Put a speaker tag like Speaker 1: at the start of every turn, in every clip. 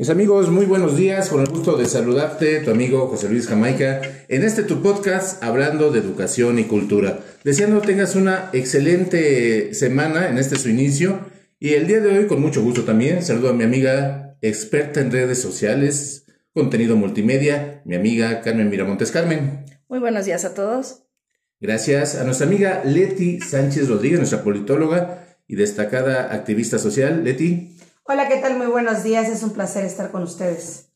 Speaker 1: Mis amigos, muy buenos días, con el gusto de saludarte, tu amigo José Luis Jamaica, en este tu podcast hablando de educación y cultura. Deseando tengas una excelente semana en este su inicio y el día de hoy con mucho gusto también saludo a mi amiga experta en redes sociales, contenido multimedia, mi amiga Carmen Miramontes Carmen.
Speaker 2: Muy buenos días a todos.
Speaker 1: Gracias a nuestra amiga Leti Sánchez Rodríguez, nuestra politóloga y destacada activista social. Leti.
Speaker 3: Hola, ¿qué tal? Muy buenos días, es un placer estar con ustedes.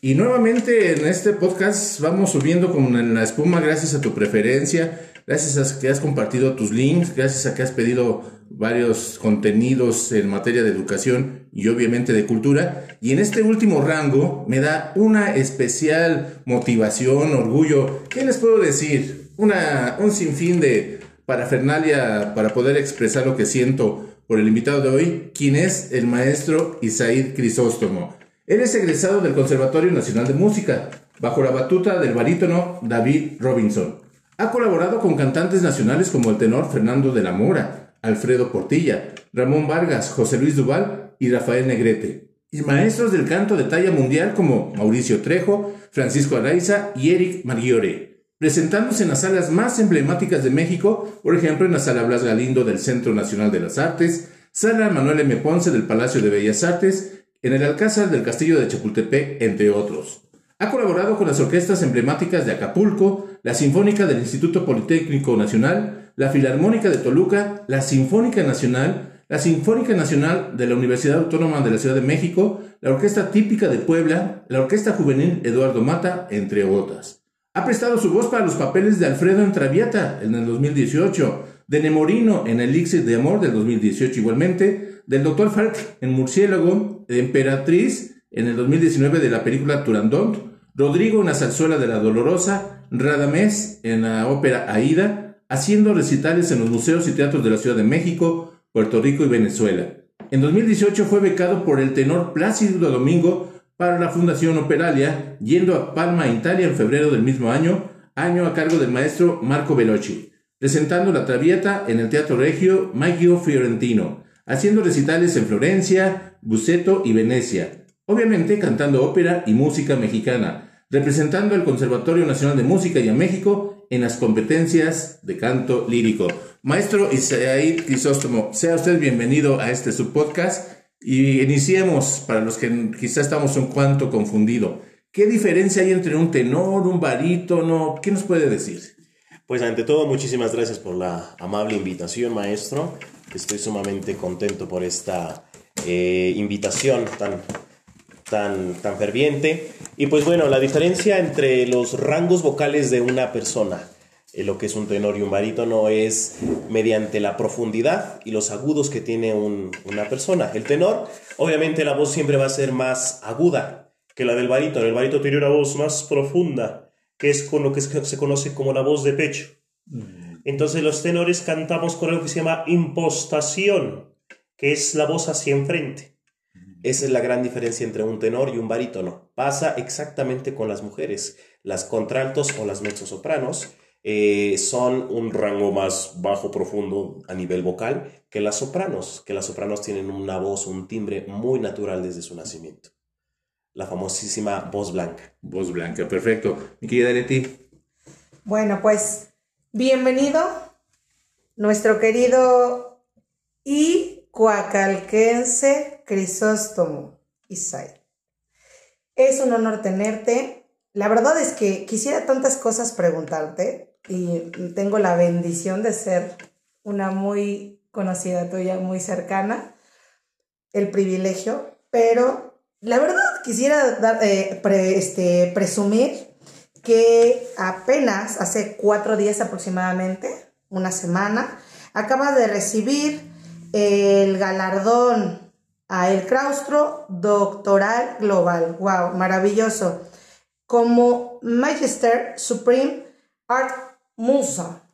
Speaker 1: Y nuevamente en este podcast vamos subiendo como en la espuma gracias a tu preferencia, gracias a que has compartido tus links, gracias a que has pedido varios contenidos en materia de educación y obviamente de cultura. Y en este último rango me da una especial motivación, orgullo. ¿Qué les puedo decir? Una, un sinfín de parafernalia para poder expresar lo que siento por el invitado de hoy, quien es el maestro Isaid Crisóstomo. Él es egresado del Conservatorio Nacional de Música, bajo la batuta del barítono David Robinson. Ha colaborado con cantantes nacionales como el tenor Fernando de la Mora, Alfredo Portilla, Ramón Vargas, José Luis Duval y Rafael Negrete. Y maestros del canto de talla mundial como Mauricio Trejo, Francisco Araiza y Eric Mariore presentándose en las salas más emblemáticas de México, por ejemplo en la Sala Blas Galindo del Centro Nacional de las Artes, Sala Manuel M. Ponce del Palacio de Bellas Artes, en el Alcázar del Castillo de Chapultepec, entre otros. Ha colaborado con las orquestas emblemáticas de Acapulco, la Sinfónica del Instituto Politécnico Nacional, la Filarmónica de Toluca, la Sinfónica Nacional, la Sinfónica Nacional de la Universidad Autónoma de la Ciudad de México, la Orquesta Típica de Puebla, la Orquesta Juvenil Eduardo Mata, entre otras. Ha prestado su voz para los papeles de Alfredo en Traviata en el 2018, de Nemorino en Elixir de Amor del 2018 igualmente, del Dr. Falk en Murciélago, de Emperatriz en el 2019 de la película Turandot, Rodrigo en la zarzuela de la Dolorosa, Radamés en la ópera Aida, haciendo recitales en los museos y teatros de la Ciudad de México, Puerto Rico y Venezuela. En 2018 fue becado por el tenor Plácido Domingo para la Fundación Operalia, yendo a Palma, Italia, en febrero del mismo año, año a cargo del maestro Marco Veloci, presentando la Traviata en el Teatro Regio Maggio Fiorentino, haciendo recitales en Florencia, Buceto y Venecia, obviamente cantando ópera y música mexicana, representando al Conservatorio Nacional de Música y a México en las competencias de canto lírico. Maestro Isaí Crisóstomo, sea usted bienvenido a este subpodcast y iniciemos, para los que quizá estamos un cuanto confundidos. ¿Qué diferencia hay entre un tenor, un barítono? ¿Qué nos puede decir?
Speaker 4: Pues ante todo, muchísimas gracias por la amable invitación, maestro. Estoy sumamente contento por esta eh, invitación tan, tan, tan ferviente. Y pues bueno, la diferencia entre los rangos vocales de una persona eh, lo que es un tenor y un barítono es mediante la profundidad y los agudos que tiene una persona. El tenor, obviamente la voz siempre va a ser más aguda que la del barítono. El barítono tiene una voz más profunda, que es con lo que se conoce como la voz de pecho. Mm. Entonces los tenores cantamos con algo que se llama impostación, que es la voz hacia enfrente. Mm. Esa es la gran diferencia entre un tenor y un barítono. Pasa exactamente con las mujeres, las contraltos o las mezzosopranos eh, son un rango más bajo, profundo a nivel vocal que las sopranos, que las sopranos tienen una voz, un timbre muy natural desde su nacimiento. La famosísima voz blanca.
Speaker 1: Voz blanca, perfecto. Mi querida Leti.
Speaker 3: Bueno, pues bienvenido, nuestro querido y cuacalquense Crisóstomo Isai. Es un honor tenerte. La verdad es que quisiera tantas cosas preguntarte, y tengo la bendición de ser una muy conocida tuya, muy cercana, el privilegio, pero la verdad quisiera dar, eh, este, presumir que apenas hace cuatro días aproximadamente, una semana, acaba de recibir el galardón a el claustro doctoral global. ¡Wow! Maravilloso. Como Magister Supreme Art Musa.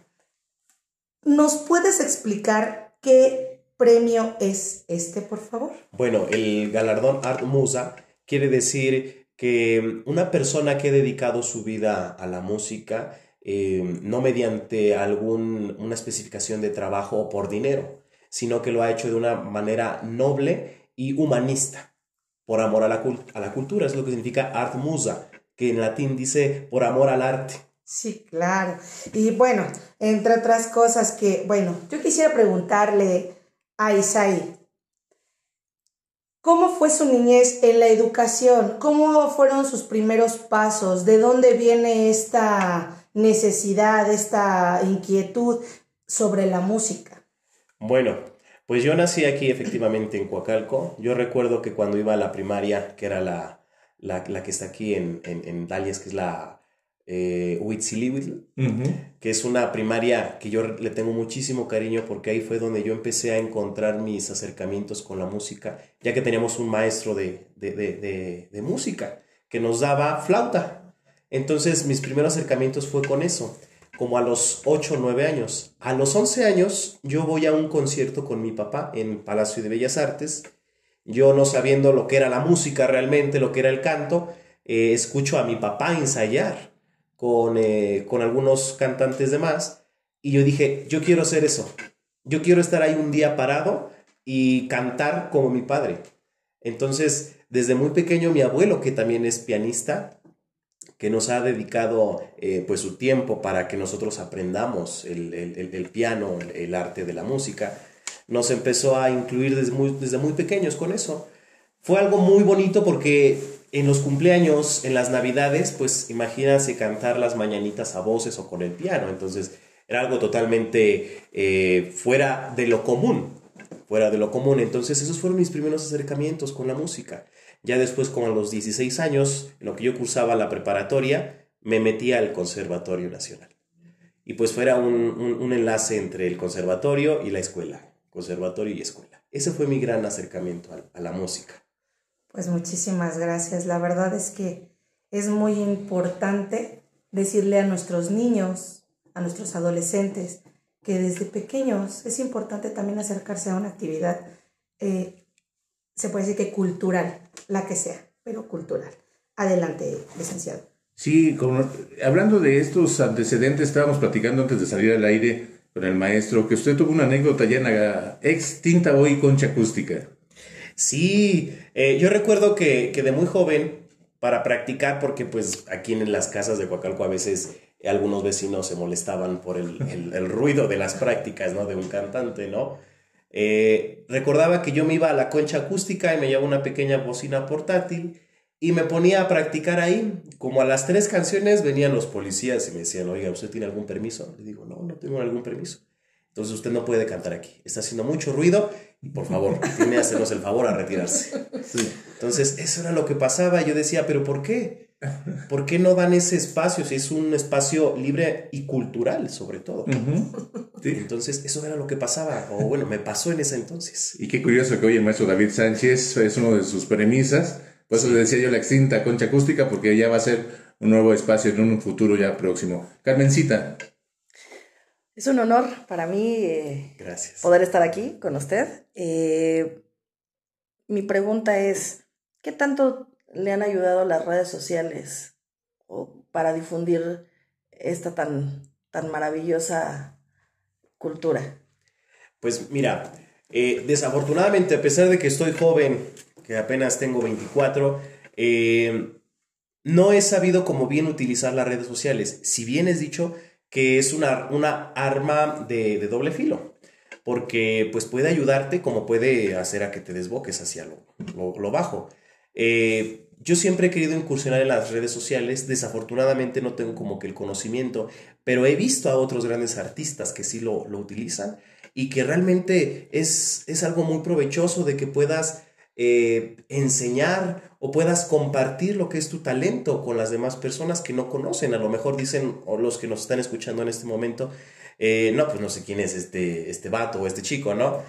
Speaker 3: ¿Nos puedes explicar qué premio es este, por favor?
Speaker 4: Bueno, el galardón Art Musa quiere decir que una persona que ha dedicado su vida a la música, eh, no mediante alguna especificación de trabajo o por dinero, sino que lo ha hecho de una manera noble y humanista. por amor a la, a la cultura, es lo que significa art musa, que en latín dice por amor al arte.
Speaker 3: Sí, claro. Y bueno, entre otras cosas que, bueno, yo quisiera preguntarle a Isaí, ¿cómo fue su niñez en la educación? ¿Cómo fueron sus primeros pasos? ¿De dónde viene esta necesidad, esta inquietud sobre la música?
Speaker 4: Bueno, pues yo nací aquí efectivamente en Coacalco. Yo recuerdo que cuando iba a la primaria, que era la, la, que está aquí en, en, Dalias, que es la eh, que es una primaria que yo le tengo muchísimo cariño porque ahí fue donde yo empecé a encontrar mis acercamientos con la música, ya que teníamos un maestro de, de, de, de música que nos daba flauta. Entonces mis primeros acercamientos fue con eso como a los 8 o 9 años. A los 11 años yo voy a un concierto con mi papá en Palacio de Bellas Artes. Yo no sabiendo lo que era la música realmente, lo que era el canto, eh, escucho a mi papá ensayar con, eh, con algunos cantantes de más y yo dije, yo quiero hacer eso. Yo quiero estar ahí un día parado y cantar como mi padre. Entonces, desde muy pequeño mi abuelo, que también es pianista, que nos ha dedicado eh, pues su tiempo para que nosotros aprendamos el, piano, el, arte de la música, nos empezó a incluir desde muy, desde muy pequeños con eso. Fue algo muy bonito porque en los cumpleaños, en las navidades, pues imagínate cantar las mañanitas a voces o con el piano, entonces era algo totalmente eh, fuera de lo común, fuera de lo común, entonces esos fueron mis primeros acercamientos con la música. Ya después, como a los 16 años, en lo que yo cursaba la preparatoria, me metí al Conservatorio Nacional. Y pues fuera un, un, enlace entre el conservatorio y la escuela, conservatorio y escuela. Ese fue mi gran acercamiento a, a la música.
Speaker 3: Pues muchísimas gracias. La verdad es que es muy importante decirle a nuestros niños, a nuestros adolescentes, que desde pequeños es importante también acercarse a una actividad, eh, se puede decir que cultural, la que sea, pero cultural. Adelante, licenciado.
Speaker 1: Sí, hablando de estos antecedentes, estábamos platicando antes de salir al aire con el maestro que usted tuvo una anécdota ya en extinta hoy concha acústica.
Speaker 4: Sí, eh, yo recuerdo que, que, de muy joven, para practicar, porque pues aquí en las casas de Coacalco a veces algunos vecinos se molestaban por el, el, ruido de las prácticas, ¿no? De un cantante, ¿no? Eh, recordaba que yo me iba a la concha acústica y me llevaba una pequeña bocina portátil y me ponía a practicar ahí. Como a las tres canciones venían los policías y me decían, oiga, ¿usted tiene algún permiso? Le digo, no, no tengo algún permiso. Entonces usted no puede cantar aquí. Está haciendo mucho ruido por favor, tiene que hacernos el favor a retirarse. Entonces eso era lo que pasaba. Yo decía, pero ¿por qué? ¿Por qué no dan ese espacio si es un espacio libre y cultural, sobre todo? Entonces, eso era lo que pasaba, o bueno, me pasó en ese entonces.
Speaker 1: Y qué curioso que hoy el maestro David Sánchez es uno de sus premisas. Por eso le decía yo la extinta concha acústica, porque ya va a ser un nuevo espacio en un futuro ya próximo. Carmencita.
Speaker 2: Es un honor para mí eh, poder estar aquí con usted. Eh, mi pregunta es, ¿qué tanto le han ayudado las redes sociales para difundir esta tan, tan maravillosa cultura?
Speaker 4: Pues mira, eh, desafortunadamente, a pesar de que estoy joven, que apenas tengo 24, eh, no he sabido cómo bien utilizar las redes sociales. Si bien es dicho que es una, una arma de, doble filo, porque pues puede ayudarte como puede hacer a que te desboques hacia lo, lo bajo. Eh, yo siempre he querido incursionar en las redes sociales, desafortunadamente no tengo como que el conocimiento, pero he visto a otros grandes artistas que sí lo, utilizan y que realmente es, es algo muy provechoso de que puedas eh, enseñar o puedas compartir lo que es tu talento con las demás personas que no conocen. A lo mejor dicen, o los que nos están escuchando en este momento, eh, no, pues no sé quién es este, este vato o este chico, ¿no?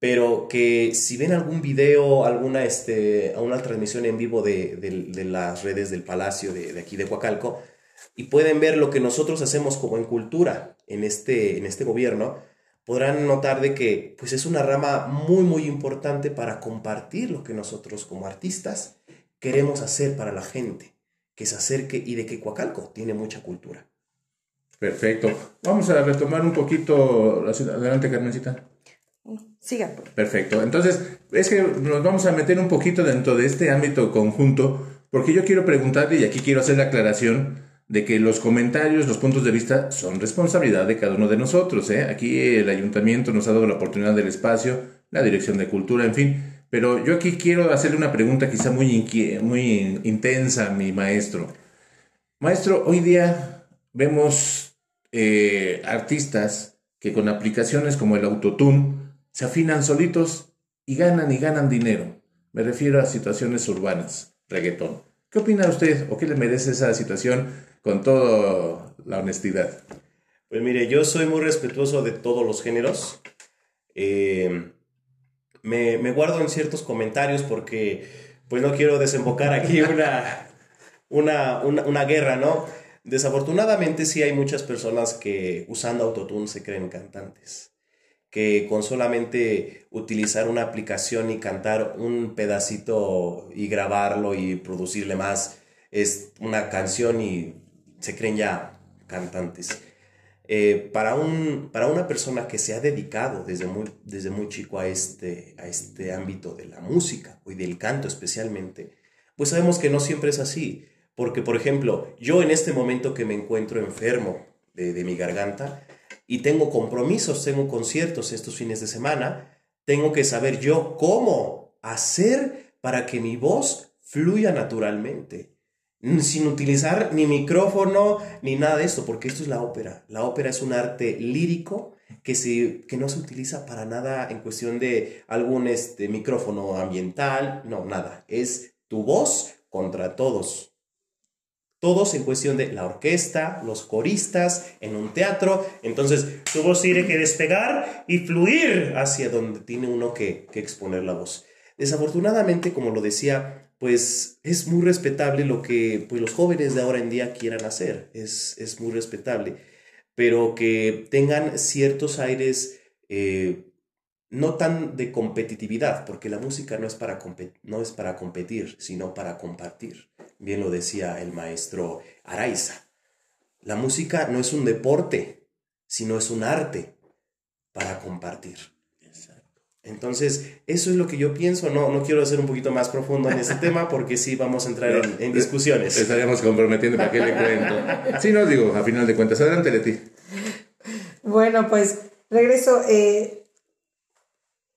Speaker 4: pero que si ven algún video, alguna este, una transmisión en vivo de, de, las redes del Palacio de, de, aquí de Coacalco, y pueden ver lo que nosotros hacemos como en cultura en este, en este gobierno, podrán notar de que pues es una rama muy muy importante para compartir lo que nosotros como artistas queremos hacer para la gente, que se acerque y de que Coacalco tiene mucha cultura.
Speaker 1: Perfecto. Vamos a retomar un poquito la ciudad. Adelante, Carmencita.
Speaker 2: Siga.
Speaker 1: Perfecto. Entonces, es que nos vamos a meter un poquito dentro de este ámbito conjunto, porque yo quiero preguntarle, y aquí quiero hacer la aclaración, de que los comentarios, los puntos de vista son responsabilidad de cada uno de nosotros. ¿eh? Aquí el ayuntamiento nos ha dado la oportunidad del espacio, la dirección de cultura, en fin. Pero yo aquí quiero hacerle una pregunta quizá muy, muy intensa a mi maestro. Maestro, hoy día vemos eh, artistas que con aplicaciones como el Autotune se afinan solitos y ganan y ganan dinero. Me refiero a situaciones urbanas, reggaetón. ¿Qué opina usted o qué le merece esa situación con toda la honestidad?
Speaker 4: Pues mire, yo soy muy respetuoso de todos los géneros. Eh, me, me, guardo en ciertos comentarios porque pues no quiero desembocar aquí una, una, una, una guerra, ¿no? Desafortunadamente sí hay muchas personas que usando autotune se creen cantantes que con solamente utilizar una aplicación y cantar un pedacito y grabarlo y producirle más es una canción y se creen ya cantantes. Eh, para, un, para una persona que se ha dedicado desde muy, desde muy chico a este, a este ámbito de la música y del canto especialmente, pues sabemos que no siempre es así. Porque, por ejemplo, yo en este momento que me encuentro enfermo de, de mi garganta, y tengo compromisos, tengo conciertos estos fines de semana, tengo que saber yo cómo hacer para que mi voz fluya naturalmente, sin utilizar ni micrófono ni nada de esto, porque esto es la ópera. La ópera es un arte lírico que, se, que no se utiliza para nada en cuestión de algún este, micrófono ambiental, no, nada. Es tu voz contra todos. Todos en cuestión de la orquesta, los coristas, en un teatro. Entonces, tu voz tiene que despegar y fluir hacia donde tiene uno que, exponer la voz. Desafortunadamente, como lo decía, pues es muy respetable lo que pues, los jóvenes de ahora en día quieran hacer. Es, es muy respetable. Pero que tengan ciertos aires eh, no tan de competitividad, porque la música no es, para no es para competir, sino para compartir. Bien lo decía el maestro Araiza. La música no es un deporte, sino es un arte para compartir. Entonces, eso es lo que yo pienso. No, no quiero ser un poquito más profundo en ese tema porque sí vamos a entrar en, discusiones.
Speaker 1: Estaríamos comprometiendo para qué le cuento. Sí, no digo, a final de cuentas. Adelante de ti.
Speaker 3: Bueno, pues regreso. Eh,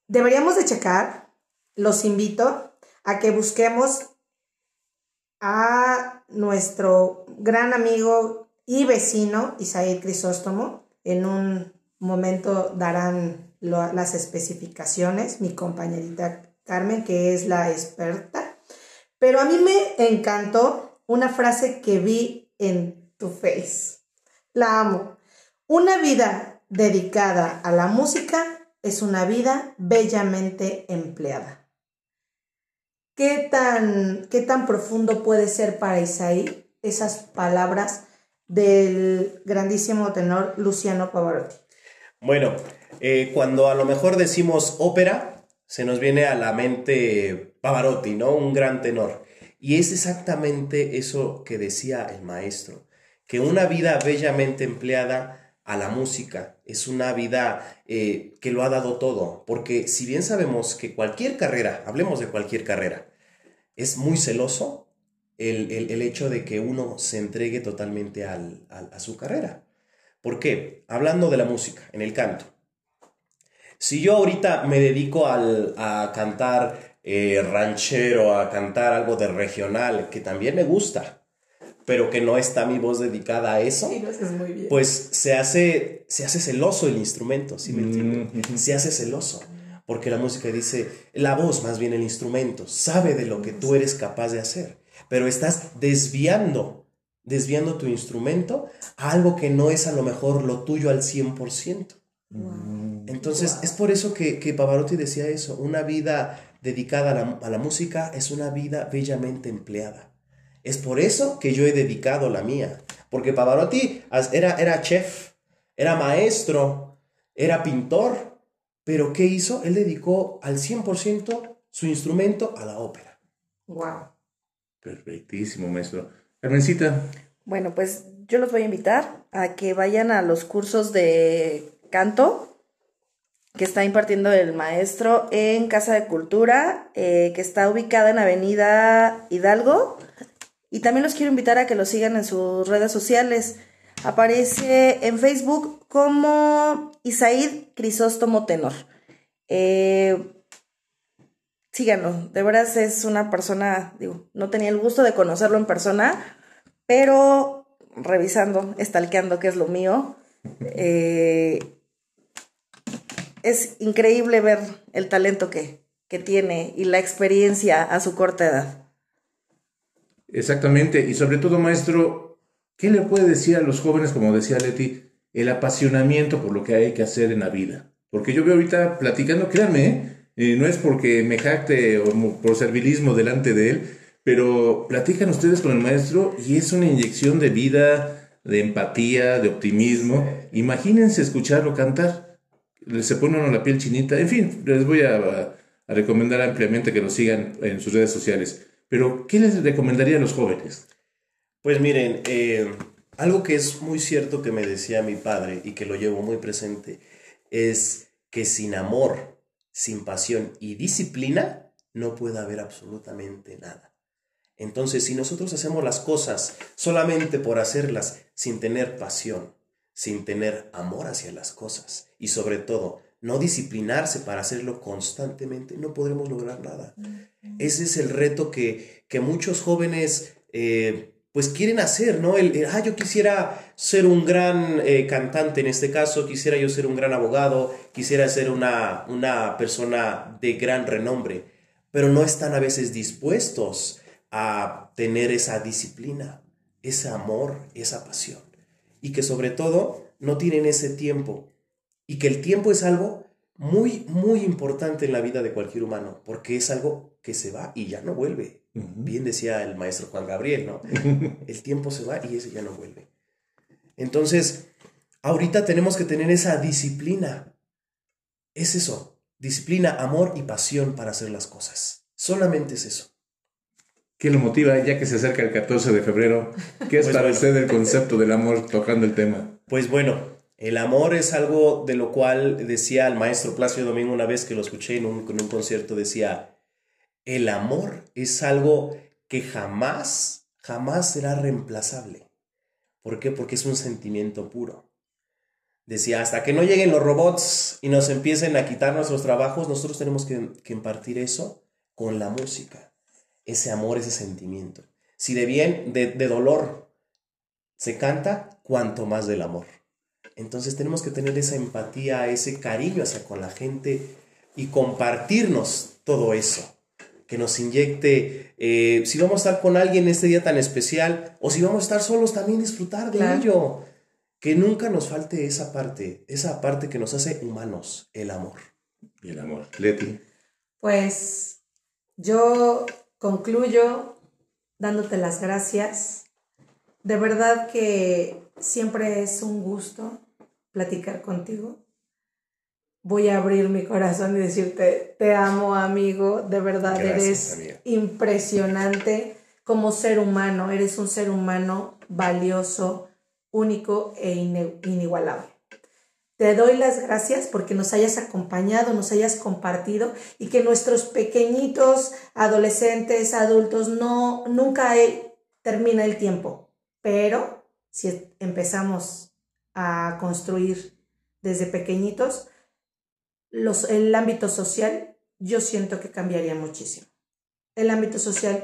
Speaker 3: deberíamos de checar, los invito a que busquemos a nuestro gran amigo y vecino Isaíd Crisóstomo. En un momento darán las especificaciones, mi compañerita Carmen, que es la experta. Pero a mí me encantó una frase que vi en tu face. La amo. Una vida dedicada a la música es una vida bellamente empleada. ¿Qué tan, qué tan profundo puede ser para Isaí esas palabras del grandísimo tenor Luciano Pavarotti?
Speaker 4: Bueno, eh, cuando a lo mejor decimos ópera, se nos viene a la mente Pavarotti, ¿no? Un gran tenor. Y es exactamente eso que decía el maestro, que una vida bellamente empleada a la música. Es una vida eh, que lo ha dado todo, porque si bien sabemos que cualquier carrera, hablemos de cualquier carrera, es muy celoso el, hecho de que uno se entregue totalmente a su carrera. ¿Por qué? Hablando de la música, en el canto. Si yo ahorita me dedico a cantar eh, ranchero, a cantar algo de regional, que también me gusta, pero que no está mi voz dedicada a eso, pues se hace, se hace celoso el instrumento, ¿sí me mm, Se hace celoso, porque la música dice, la voz más bien el instrumento, sabe de lo que tú eres capaz de hacer, pero estás desviando, desviando tu instrumento a algo que no es a lo mejor lo tuyo al 100%. Entonces, es por eso que, que, Pavarotti decía eso, una vida dedicada a la, a la música es una vida bellamente empleada. Es por eso que yo he dedicado la mía. Porque Pavarotti era, era chef, era maestro, era pintor. Pero ¿qué hizo? Él dedicó al 100% su instrumento a la ópera.
Speaker 2: Wow.
Speaker 1: Perfectísimo, maestro. Carmencita.
Speaker 2: Bueno, pues yo los voy a invitar a que vayan a los cursos de canto que está impartiendo el maestro en Casa de Cultura, eh, que está ubicada en Avenida Hidalgo. Y también los quiero invitar a que lo sigan en sus redes sociales. Aparece en Facebook como Isaid Crisóstomo Tenor. Eh, síganlo, de veras es una persona, digo, no tenía el gusto de conocerlo en persona, pero revisando, estalqueando, que es lo mío, eh, es increíble ver el talento que, que tiene y la experiencia a su corta edad.
Speaker 1: Exactamente, y sobre todo, maestro, ¿qué le puede decir a los jóvenes, como decía Leti, el apasionamiento por lo que hay que hacer en la vida? Porque yo veo ahorita platicando, créanme, ¿eh? No es porque me jacte o por servilismo delante de él, pero platican ustedes con el maestro y es una inyección de vida, de empatía, de optimismo. Imagínense escucharlo cantar. Se pone uno la piel chinita. En fin, les voy a, recomendar ampliamente que lo sigan en sus redes sociales. Pero, ¿qué les recomendaría a los jóvenes?
Speaker 4: Pues miren, eh, algo que es muy cierto que me decía mi padre y que lo llevo muy presente es que sin amor sin pasión y disciplina, no puede haber absolutamente nada. Entonces, si nosotros hacemos las cosas solamente por hacerlas sin tener pasión, sin tener amor hacia las cosas y sobre todo no disciplinarse para hacerlo constantemente, no podremos lograr nada. Ese es el reto que, que muchos jóvenes eh, pues quieren hacer, ¿no? El, ah, yo quisiera ser un gran eh, cantante en este caso, quisiera yo ser un gran abogado, quisiera ser una, una persona de gran renombre, pero no están a veces dispuestos a tener esa disciplina, ese amor, esa pasión. Y que sobre todo no tienen ese tiempo. Y que el tiempo es algo muy, muy importante en la vida de cualquier humano, porque es algo que se va y ya no vuelve. Bien decía el maestro Juan Gabriel, ¿no? El tiempo se va y ese ya no vuelve. Entonces, ahorita tenemos que tener esa disciplina. Es eso, disciplina, amor y pasión para hacer las cosas. Solamente es eso.
Speaker 1: ¿Qué lo motiva ya que se acerca el 14 de febrero? ¿Qué es pues para usted el concepto del amor tocando el tema?
Speaker 4: Pues bueno, el amor es algo de lo cual decía el maestro Plácido Domingo una vez que lo escuché en un, en un concierto, decía, el amor es algo que jamás, jamás será reemplazable. ¿Por qué? Porque es un sentimiento puro. Decía, hasta que no lleguen los robots y nos empiecen a quitar nuestros trabajos, nosotros tenemos que, impartir eso con la música. Ese amor, ese sentimiento. Si de bien, de, de dolor se canta, cuanto más del amor. Entonces tenemos que tener esa empatía, ese cariño hacia con la gente y compartirnos todo eso que nos inyecte, eh, si vamos a estar con alguien en este día tan especial, o si vamos a estar solos, también disfrutar de ello. Que nunca nos falte esa parte, esa parte que nos hace humanos, el amor.
Speaker 1: Y el amor. Leti.
Speaker 3: Pues yo concluyo dándote las gracias. De verdad que siempre es un gusto platicar contigo voy a abrir mi corazón y decirte, te amo amigo, de verdad eres impresionante como ser humano, eres un ser humano valioso, único e inigualable. Te doy las gracias porque nos hayas acompañado, nos hayas compartido y que nuestros pequeñitos, adolescentes, adultos, no, nunca termina el tiempo. Pero si empezamos a construir desde pequeñitos, los, el ámbito social, yo siento que cambiaría muchísimo. El ámbito social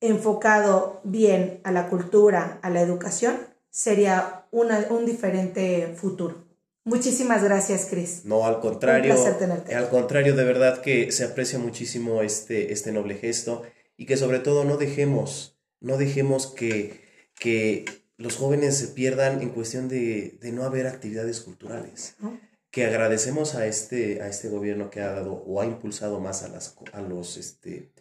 Speaker 3: enfocado bien a la cultura, a la educación, sería un diferente futuro. Muchísimas gracias, Cris.
Speaker 4: No, al contrario. Al contrario, de verdad que se aprecia muchísimo este, este noble gesto y que sobre todo no dejemos, no dejemos que, que los jóvenes se pierdan en cuestión de, de no haber actividades culturales que agradecemos a este, a este gobierno que ha dado o ha impulsado más a, las, a, los, este,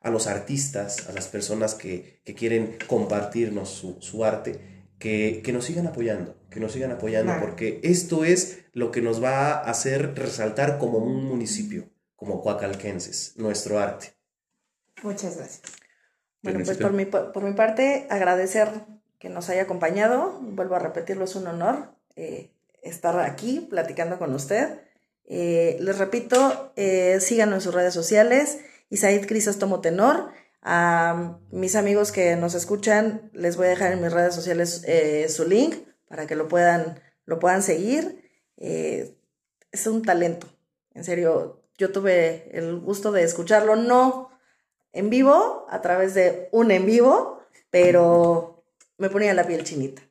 Speaker 4: a los artistas, a las personas que, quieren compartirnos su, arte, que, nos sigan apoyando, que nos sigan apoyando, porque esto es lo que nos va a hacer resaltar como un municipio, como Coacalquenses, nuestro arte.
Speaker 3: Muchas gracias.
Speaker 2: Bueno, pues por mi, por mi parte, agradecer que nos haya acompañado. Vuelvo a repetirlo, es un honor. Eh, estar aquí platicando con usted Eh, les repito, eh, síganos en sus redes sociales. Isaid Crisóstomo Tenor. A mis amigos que nos escuchan, les voy a dejar en mis redes sociales eh, su link para que lo puedan, lo puedan seguir. es un talento, en serio. Yo tuve el gusto de escucharlo, no en vivo, a través de un en vivo, pero me ponía la piel chinita.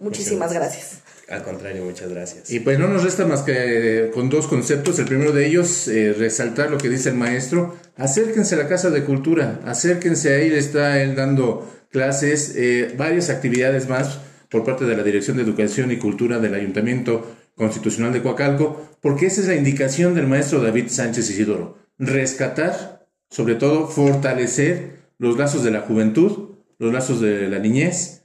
Speaker 2: Muchísimas gracias.
Speaker 4: Al contrario, muchas gracias.
Speaker 5: Y pues no nos resta más que eh, con dos conceptos. El primero de ellos, eh, resaltar lo que dice el maestro. Acérquense a la Casa de Cultura, acérquense, ahí le está él dando clases, eh, varias actividades más por parte de la Dirección de Educación y Cultura del Ayuntamiento Constitucional de Coacalco, porque esa es la indicación del maestro David Sánchez Isidoro. Rescatar, sobre todo, fortalecer los lazos de la juventud, los lazos de la niñez,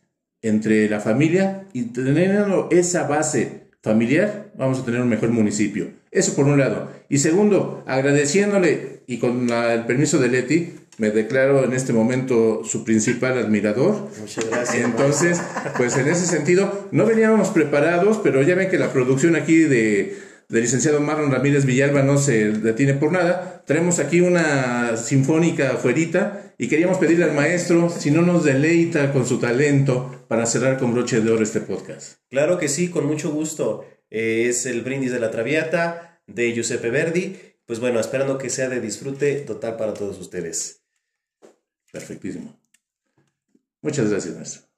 Speaker 5: entre la familia y teniendo esa base familiar, vamos a tener un mejor municipio. Eso por un lado. Y segundo, agradeciéndole y con el permiso de Leti, me declaro en este momento su principal admirador.
Speaker 4: Muchas gracias.
Speaker 5: Entonces, pues en ese sentido, no veníamos preparados, pero ya ven que la producción aquí de del licenciado Marlon Ramírez Villalba no se detiene por nada. Traemos aquí una sinfónica afuerita y queríamos pedirle al maestro si no nos deleita con su talento para cerrar con broche de oro este podcast.
Speaker 4: Claro que sí, con mucho gusto. Eh, es el brindis de la Traviata de Giuseppe Verdi. Pues bueno, esperando que sea de disfrute total para todos ustedes.
Speaker 5: Perfectísimo. Muchas gracias, maestro.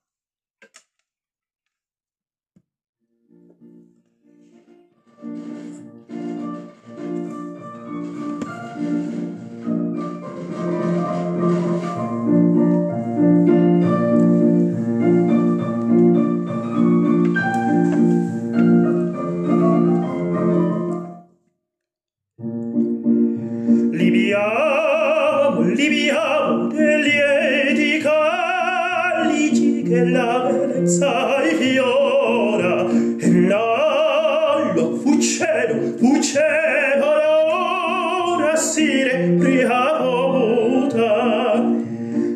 Speaker 5: danza e fiora e l'allo uccello uccello l'ora si riavuta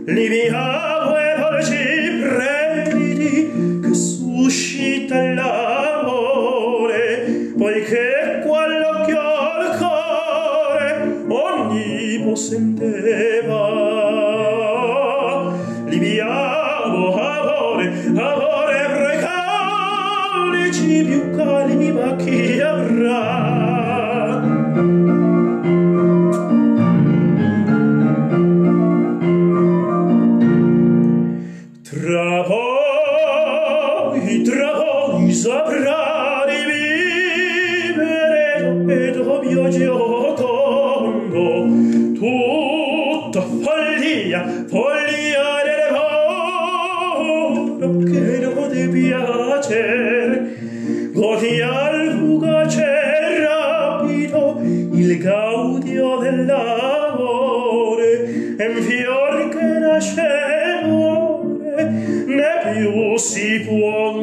Speaker 5: li viavo e volci previdi che suscita l'amore poiché quell'occhio al cuore ogni possente Vogliare il volo che non ti piace, godi al fugace rapido il gaudio dell'amore, e un fior che nasce more, ne più si può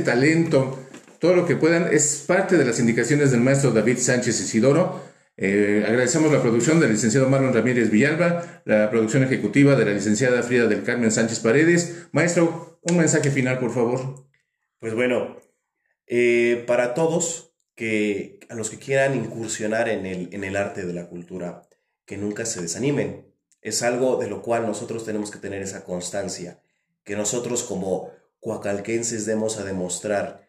Speaker 5: talento, todo lo que puedan, es parte de las indicaciones del maestro David Sánchez Isidoro.
Speaker 1: Eh, agradecemos la producción del licenciado Marlon Ramírez Villalba, la producción ejecutiva de la licenciada Frida del Carmen Sánchez Paredes. Maestro, un mensaje final, por favor.
Speaker 4: Pues bueno, eh, para todos que a los que quieran incursionar en el, en el arte de la cultura, que nunca se desanimen. Es algo de lo cual nosotros tenemos que tener esa constancia, que nosotros como coacalquenses demos a demostrar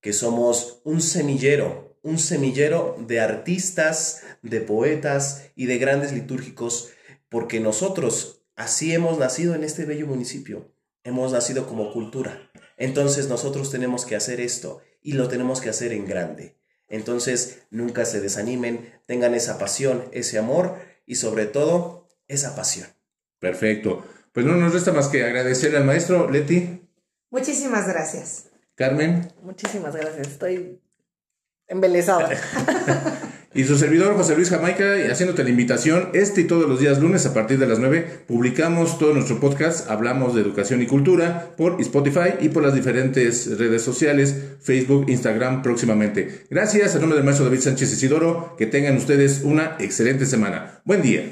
Speaker 4: que somos un semillero, un semillero de artistas, de poetas y de grandes litúrgicos, porque nosotros así hemos nacido en este bello municipio, hemos nacido como cultura. Entonces nosotros tenemos que hacer esto y lo tenemos que hacer en grande. Entonces nunca se desanimen, tengan esa pasión, ese amor y sobre todo esa pasión.
Speaker 1: Perfecto. Pues no nos resta más que agradecerle al maestro Leti.
Speaker 3: Muchísimas gracias.
Speaker 1: Carmen.
Speaker 2: Muchísimas gracias. Estoy embelesado.
Speaker 1: Y su servidor José Luis Jamaica, haciéndote la invitación, este y todos los días lunes a partir de las 9, publicamos todo nuestro podcast, hablamos de educación y cultura por Spotify y por las diferentes redes sociales, Facebook, Instagram próximamente. Gracias, a nombre del maestro David Sánchez Isidoro, que tengan ustedes una excelente semana. Buen día.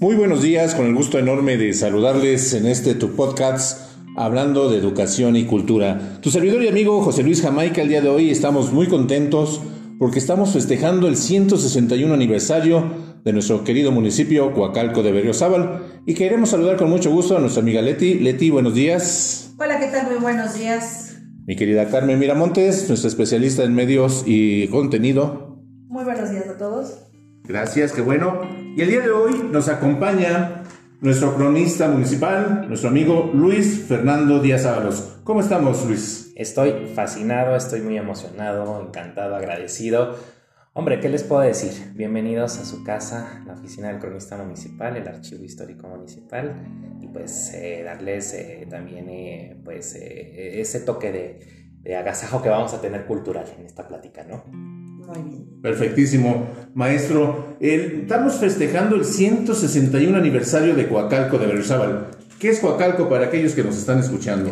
Speaker 1: Muy buenos días, con el gusto enorme de saludarles en este tu podcast hablando de educación y cultura. Tu servidor y amigo José Luis Jamaica, el día de hoy estamos muy contentos porque estamos festejando el 161 aniversario de nuestro querido municipio Coacalco de Berriozábal y queremos saludar con mucho gusto a nuestra amiga Leti. Leti, buenos días.
Speaker 3: Hola, ¿qué tal? Muy buenos días.
Speaker 1: Mi querida Carmen Miramontes, nuestra especialista en medios y contenido.
Speaker 2: Muy buenos días a todos.
Speaker 1: Gracias, qué bueno. Y el día de hoy nos acompaña nuestro cronista municipal, nuestro amigo Luis Fernando Díaz Ábalos. ¿Cómo estamos, Luis?
Speaker 6: Estoy fascinado, estoy muy emocionado, encantado, agradecido. Hombre, ¿qué les puedo decir? Bienvenidos a su casa, la oficina del cronista municipal, el archivo histórico municipal, y pues eh, darles eh, también eh, pues ese toque de, de agasajo que vamos a tener cultural en esta plática, ¿no?
Speaker 2: Muy bien.
Speaker 1: Perfectísimo. Maestro, estamos festejando el 161 aniversario de Coacalco de Berzábal. ¿Qué es Coacalco para aquellos que nos están escuchando?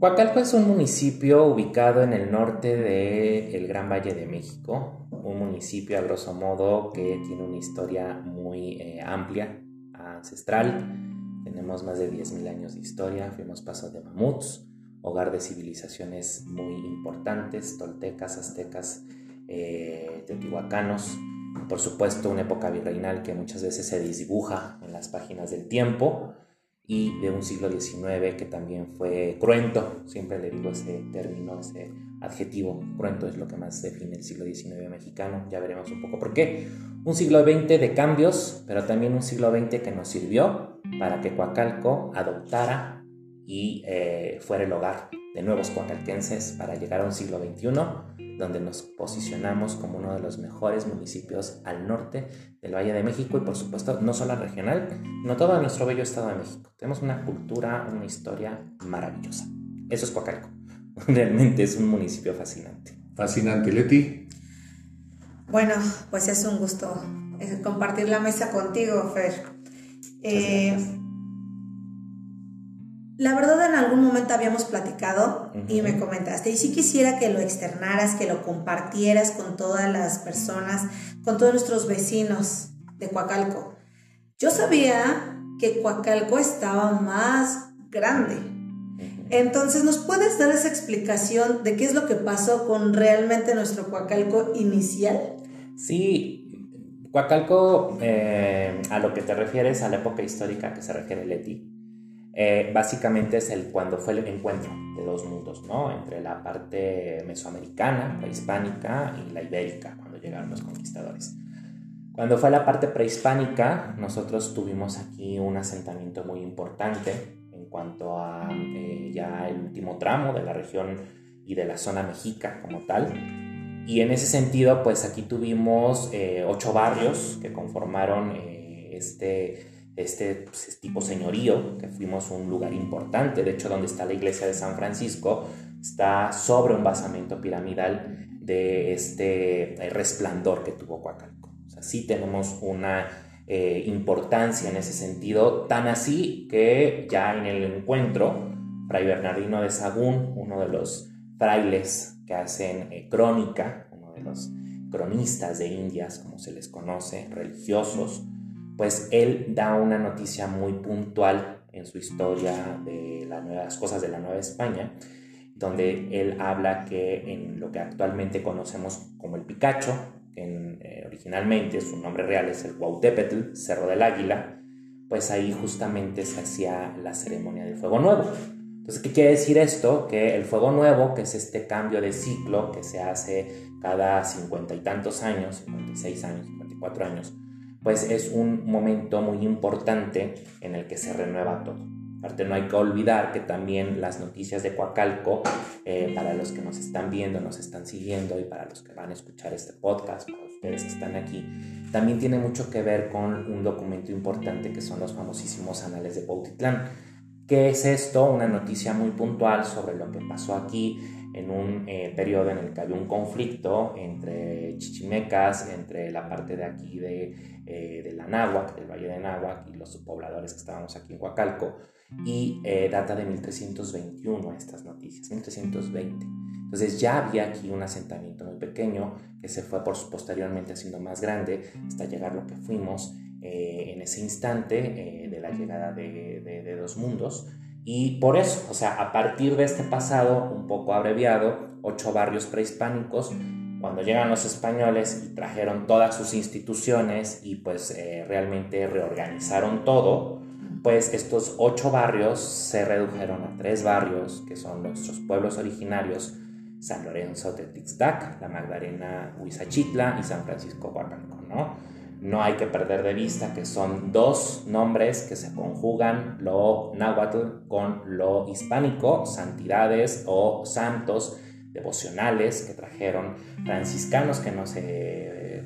Speaker 6: Coacalco es un municipio ubicado en el norte del Gran Valle de México, un municipio a grosso modo que tiene una historia muy eh, amplia, ancestral. Tenemos más de 10.000 años de historia, fuimos paso de mamuts, hogar de civilizaciones muy importantes, toltecas, aztecas, eh, teotihuacanos, por supuesto una época virreinal que muchas veces se desdibuja en las páginas del tiempo y de un siglo XIX que también fue cruento, siempre le digo ese término, ese adjetivo, cruento es lo que más define el siglo XIX mexicano, ya veremos un poco por qué. Un siglo XX de cambios, pero también un siglo XX que nos sirvió para que Coacalco adoptara y eh, fuera el hogar de nuevos coacalquenses para llegar a un siglo XXI, donde nos posicionamos como uno de los mejores municipios al norte del Valle de México y por supuesto no solo regional, sino todo nuestro bello estado de México. Tenemos una cultura, una historia maravillosa. Eso es Coacalco. Realmente es un municipio fascinante.
Speaker 1: Fascinante, Leti.
Speaker 3: Bueno, pues es un gusto eh, compartir la mesa contigo, Fer. Eh, la verdad en algún momento habíamos platicado y me comentaste, y si quisiera que lo externaras, que lo compartieras con todas las personas, con todos nuestros vecinos de Coacalco. Yo sabía que Coacalco estaba más grande. Entonces, ¿nos puedes dar esa explicación de qué es lo que pasó con realmente nuestro Coacalco inicial?
Speaker 6: Sí, Coacalco, eh, a lo que te refieres, a la época histórica que se refiere Leti, eh, básicamente es el cuando fue el encuentro de dos mundos, ¿no? Entre la parte mesoamericana, prehispánica, y la ibérica, cuando llegaron los conquistadores. Cuando fue la parte prehispánica, nosotros tuvimos aquí un asentamiento muy importante en cuanto a eh, ya el último tramo de la región y de la zona mexica como tal. Y en ese sentido, pues aquí tuvimos eh, ocho barrios que conformaron este este pues, tipo señorío, que fuimos un lugar importante, de hecho donde está la iglesia de San Francisco, está sobre un basamento piramidal de este resplandor que tuvo Coacalco. O sea, sí tenemos una eh, importancia en ese sentido, tan así que ya en el encuentro Fray Bernardino de Sagún, uno de los frailes que hacen eh, crónica, uno de los cronistas de Indias, como se les conoce, religiosos, pues él da una noticia muy puntual en su historia de las cosas de la Nueva España, donde él habla que en lo que actualmente conocemos como el Picacho, que eh, originalmente su nombre real es el Huautepetl, Cerro del Águila, pues ahí justamente se hacía la ceremonia del fuego nuevo. Entonces, ¿qué quiere decir esto? Que el fuego nuevo, que es este cambio de ciclo que se hace cada cincuenta y tantos años, 56 años, 54 años, pues es un momento muy importante en el que se renueva todo. Aparte no hay que olvidar que también las noticias de Coacalco, eh, para los que nos están viendo, nos están siguiendo y para los que van a escuchar este podcast, para ustedes que están aquí, también tiene mucho que ver con un documento importante que son los famosísimos anales de Bautitlán. ¿Qué es esto? Una noticia muy puntual sobre lo que pasó aquí en un eh, periodo en el que había un conflicto entre chichimecas, entre la parte de aquí de, eh, de la Náhuac, del Valle de Náhuac, y los pobladores que estábamos aquí en Huacalco, y eh, data de 1321 estas noticias, 1320. Entonces ya había aquí un asentamiento muy pequeño que se fue por, posteriormente haciendo más grande hasta llegar lo que fuimos en ese instante de la llegada de, de, de dos mundos. Y por eso, o sea, a partir de este pasado un poco abreviado, ocho barrios prehispánicos, cuando llegan los españoles y trajeron todas sus instituciones y pues eh, realmente reorganizaron todo, pues estos ocho barrios se redujeron a tres barrios, que son nuestros pueblos originarios, San Lorenzo de Tixtac, la Magdalena Huizachitla y San Francisco Huacalco, ¿no? No hay que perder de vista que son dos nombres que se conjugan lo náhuatl con lo hispánico, santidades o santos devocionales que trajeron franciscanos que nos,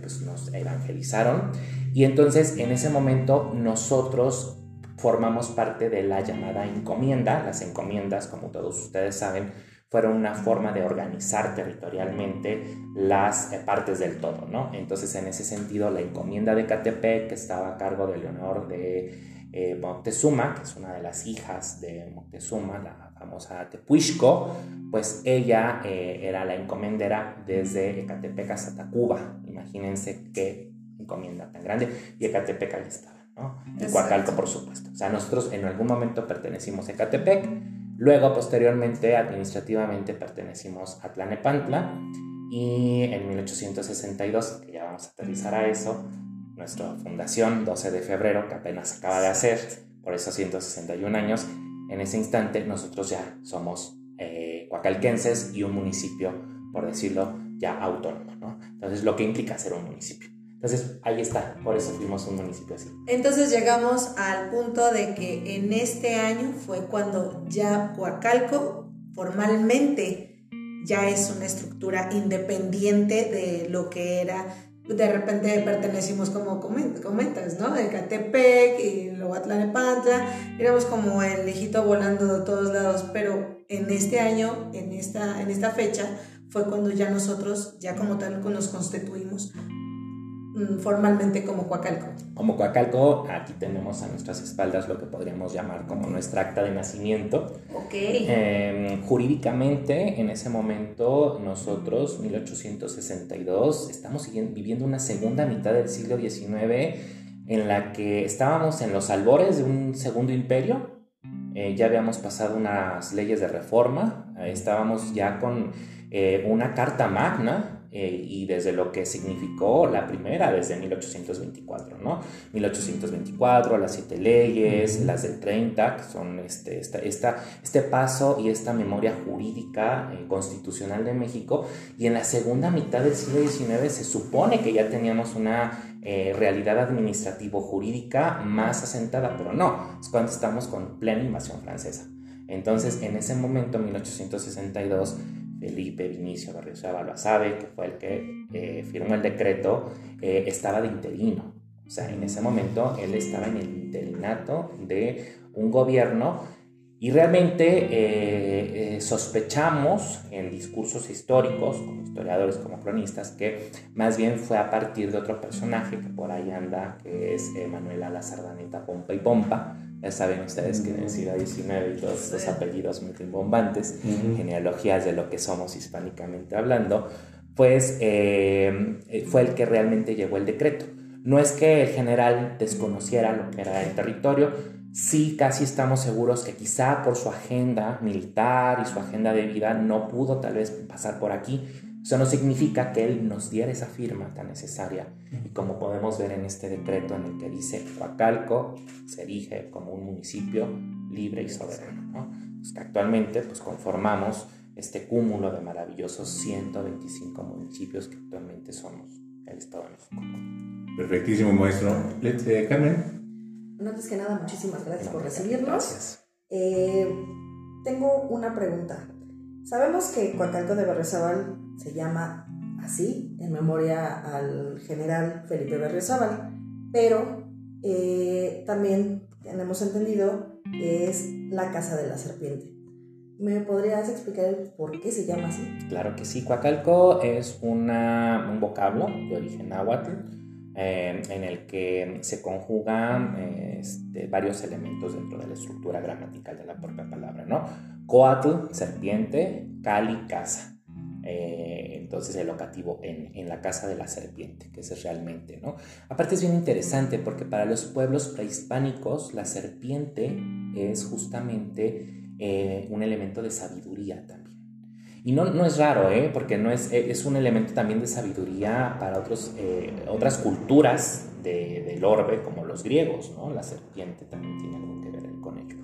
Speaker 6: pues, nos evangelizaron. Y entonces en ese momento nosotros formamos parte de la llamada encomienda. Las encomiendas, como todos ustedes saben, fueron una forma de organizar territorialmente las eh, partes del todo, ¿no? Entonces, en ese sentido, la encomienda de Catepec, que estaba a cargo de Leonor de eh, Moctezuma, que es una de las hijas de Moctezuma, la famosa Tepuixco, pues ella eh, era la encomendera desde Ecatepec hasta Tacuba. Imagínense qué encomienda tan grande. Y Ecatepec ahí estaba, ¿no? En Coacalco, por supuesto. O sea, nosotros en algún momento pertenecimos a Ecatepec Luego, posteriormente, administrativamente pertenecimos a Tlanepantla y en 1862, que ya vamos a aterrizar a eso, nuestra fundación, 12 de febrero, que apenas acaba de hacer, por esos 161 años, en ese instante nosotros ya somos eh, y un municipio, por decirlo, ya autónomo, ¿no? Entonces, lo que implica ser un municipio. Entonces, ahí está, por eso fuimos un municipio así.
Speaker 3: Entonces llegamos al punto de que en este año fue cuando ya Coacalco formalmente ya es una estructura independiente de lo que era de repente pertenecimos como comentas, ¿no? De Catepec y luego Atlanepantla, éramos como el hijito volando de todos lados, pero en este año, en esta, en esta fecha, fue cuando ya nosotros, ya como tal, nos constituimos formalmente como Coacalco.
Speaker 6: Como Coacalco, aquí tenemos a nuestras espaldas lo que podríamos llamar como nuestra acta de nacimiento.
Speaker 3: Ok.
Speaker 6: Em, jurídicamente, en ese momento, nosotros, 1862, estamos viviendo una segunda mitad del siglo XIX en la que estábamos en los albores de un segundo imperio. Eh, ya habíamos pasado unas leyes de reforma, estábamos ya con eh, una carta magna eh, y desde lo que significó la primera desde 1824, ¿no? 1824, las siete leyes, las del 30, que son este, esta, esta, este paso y esta memoria jurídica eh, constitucional de México, y en la segunda mitad del siglo XIX se supone que ya teníamos una eh, realidad administrativo-jurídica más asentada, pero no, es cuando estamos con plena invasión francesa. Entonces, en ese momento, 1862, Felipe Vinicio Barriozábal sabe que fue el que eh, firmó el decreto, eh, estaba de interino. O sea, en ese momento él estaba en el interinato de un gobierno y realmente eh, sospechamos en discursos históricos, como historiadores, como cronistas, que más bien fue a partir de otro personaje que por ahí anda, que es Manuela la Sardaneta Pompa y Pompa, Ya saben ustedes que en el siglo XIX y todos estos apellidos muy rimbombantes, genealogías de lo que somos hispánicamente hablando, pues eh, fue el que realmente llevó el decreto. No es que el general desconociera lo que era el territorio, sí casi estamos seguros que quizá por su agenda militar y su agenda de vida no pudo tal vez pasar por aquí. Eso no significa que él nos diera esa firma tan necesaria. Y como podemos ver en este decreto en el que dice Huacalco se erige como un municipio libre y soberano. Pues actualmente pues conformamos este cúmulo de maravillosos 125 municipios que actualmente somos el Estado de México.
Speaker 1: Perfectísimo, maestro. Eh, Carmen.
Speaker 2: Antes que nada, muchísimas gracias por recibirnos. Eh, tengo una pregunta. Sabemos que Coacalco de Berriozábal se llama así, en memoria al general Felipe Berriozábal, pero eh, también tenemos entendido que es la casa de la serpiente. ¿Me podrías explicar por qué se llama así?
Speaker 6: Claro que sí. Coacalco es un vocablo de origen náhuatl eh, en el que se conjugan este, varios elementos dentro de la estructura gramatical de la propia palabra, ¿no? Coatl, serpiente, cali, casa. Eh, entonces el locativo en, en, la casa de la serpiente, que es realmente, ¿no? Aparte es bien interesante porque para los pueblos prehispánicos la serpiente es justamente eh, un elemento de sabiduría también. Y no, no es raro, ¿eh? porque no es, eh, es un elemento también de sabiduría para otros, eh, otras culturas de, del orbe, como los griegos, ¿no? La serpiente también tiene algo que ver con ello.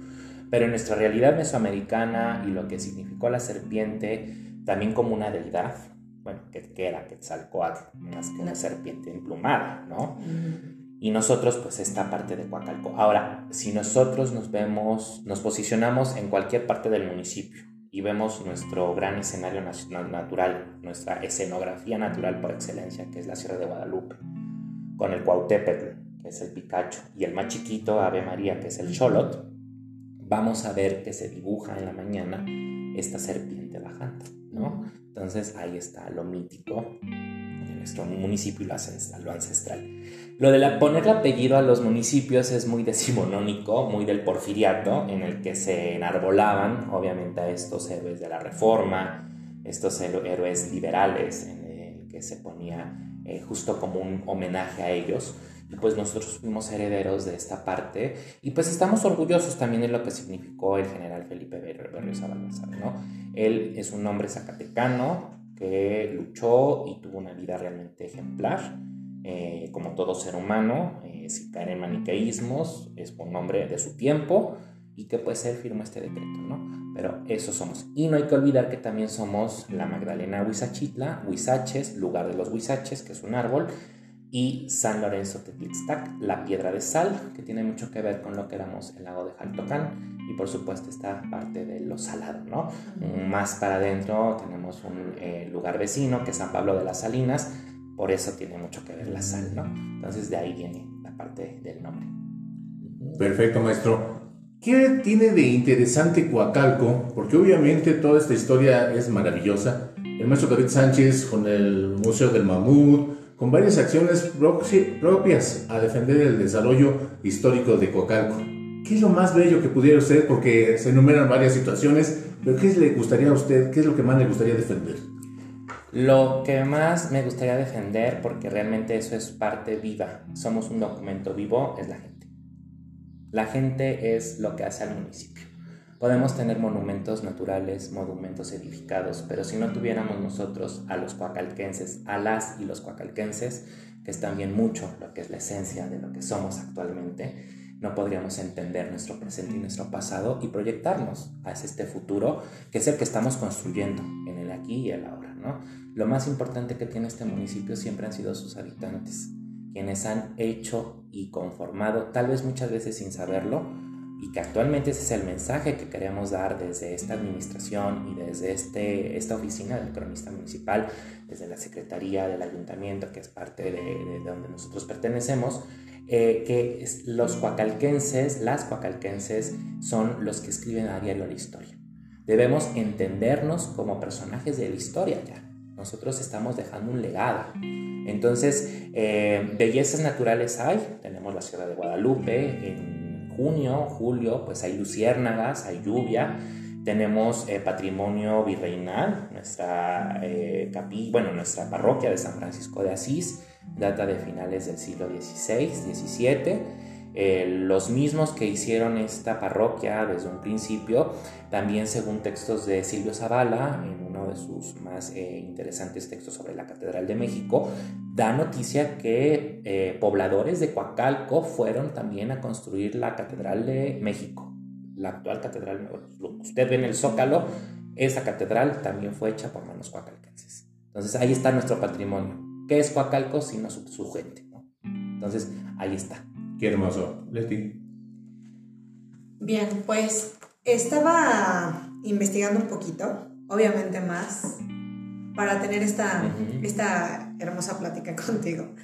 Speaker 6: Pero en nuestra realidad mesoamericana y lo que significó la serpiente, también como una deidad, bueno, que, que era Quetzalcoatl, más que una serpiente emplumada, ¿no? y nosotros pues esta parte de Coacalco. Ahora, si nosotros nos vemos, nos posicionamos en cualquier parte del municipio y vemos nuestro gran escenario natural, nuestra escenografía natural por excelencia, que es la Sierra de Guadalupe, con el Cuauhtémoc, que es el Picacho, y el más chiquito, Ave María, que es el Cholot, vamos a ver que se dibuja en la mañana esta serpiente bajando, Entonces ahí está lo mítico de nuestro municipio y lo ancestral. Lo de ponerle apellido a los municipios es muy decimonónico, muy del porfiriato, en el que se enarbolaban, obviamente, a estos héroes de la reforma, estos héroes liberales, en el que se ponía eh, justo como un homenaje a ellos. Y pues nosotros fuimos herederos de esta parte y pues estamos orgullosos también de lo que significó el general Felipe Berriozábal ¿no? Él es un hombre zacatecano que luchó y tuvo una vida realmente ejemplar eh, como todo ser humano, eh, si en maniqueísmos, es por nombre de su tiempo y que pues él firma este decreto, ¿no? Pero eso somos. Y no hay que olvidar que también somos la Magdalena Huizachitla, Huizaches, lugar de los Huizaches, que es un árbol, y San Lorenzo Tetlixtac, la piedra de sal, que tiene mucho que ver con lo que éramos el lago de Jaltocán, y por supuesto esta parte de lo salado, ¿no? Más para adentro tenemos un eh, lugar vecino, que es San Pablo de las Salinas, por eso tiene mucho que ver la sal, ¿no? Entonces de ahí viene la parte del nombre.
Speaker 1: Perfecto, maestro. ¿Qué tiene de interesante Coacalco? Porque obviamente toda esta historia es maravillosa. El maestro David Sánchez con el Museo del Mamut, con varias acciones propias a defender el desarrollo histórico de Coacalco. ¿Qué es lo más bello que pudiera usted? Porque se enumeran varias situaciones, pero ¿qué le gustaría a usted? ¿Qué es lo que más le gustaría defender?
Speaker 6: Lo que más me gustaría defender, porque realmente eso es parte viva, somos un documento vivo, es la gente. La gente es lo que hace al municipio. Podemos tener monumentos naturales, monumentos edificados, pero si no tuviéramos nosotros a los coacalquenses, a las y los coacalquenses, que es también mucho lo que es la esencia de lo que somos actualmente, no podríamos entender nuestro presente y nuestro pasado y proyectarnos hacia este futuro que es el que estamos construyendo en el aquí y el ahora, ¿no? Lo más importante que tiene este municipio siempre han sido sus habitantes, quienes han hecho y conformado, tal vez muchas veces sin saberlo, y que actualmente ese es el mensaje que queremos dar desde esta administración y desde este, esta oficina del cronista municipal, desde la Secretaría del Ayuntamiento, que es parte de, donde nosotros pertenecemos, eh, que los coacalquenses, las coacalquenses, son los que escriben a diario la historia. Debemos entendernos como personajes de la historia ya nosotros estamos dejando un legado. Entonces, eh, bellezas naturales hay. Tenemos la ciudad de Guadalupe, en junio, julio, pues hay luciérnagas, hay lluvia. Tenemos eh, patrimonio virreinal, nuestra, eh, bueno, nuestra parroquia de San Francisco de Asís, data de finales del siglo XVI, XVII. Eh, los mismos que hicieron esta parroquia desde un principio, también según textos de Silvio Zavala, en uno de sus más eh, interesantes textos sobre la Catedral de México, da noticia que eh, pobladores de Coacalco fueron también a construir la Catedral de México, la actual Catedral, lo que usted ve en el Zócalo, esa catedral también fue hecha por manos coacalquenses. Entonces ahí está nuestro patrimonio. ¿Qué es Coacalco sino su, su gente? Entonces ahí está.
Speaker 1: Qué hermoso. Leti.
Speaker 3: Bien, pues estaba investigando un poquito, obviamente más, para tener esta, esta hermosa plática contigo.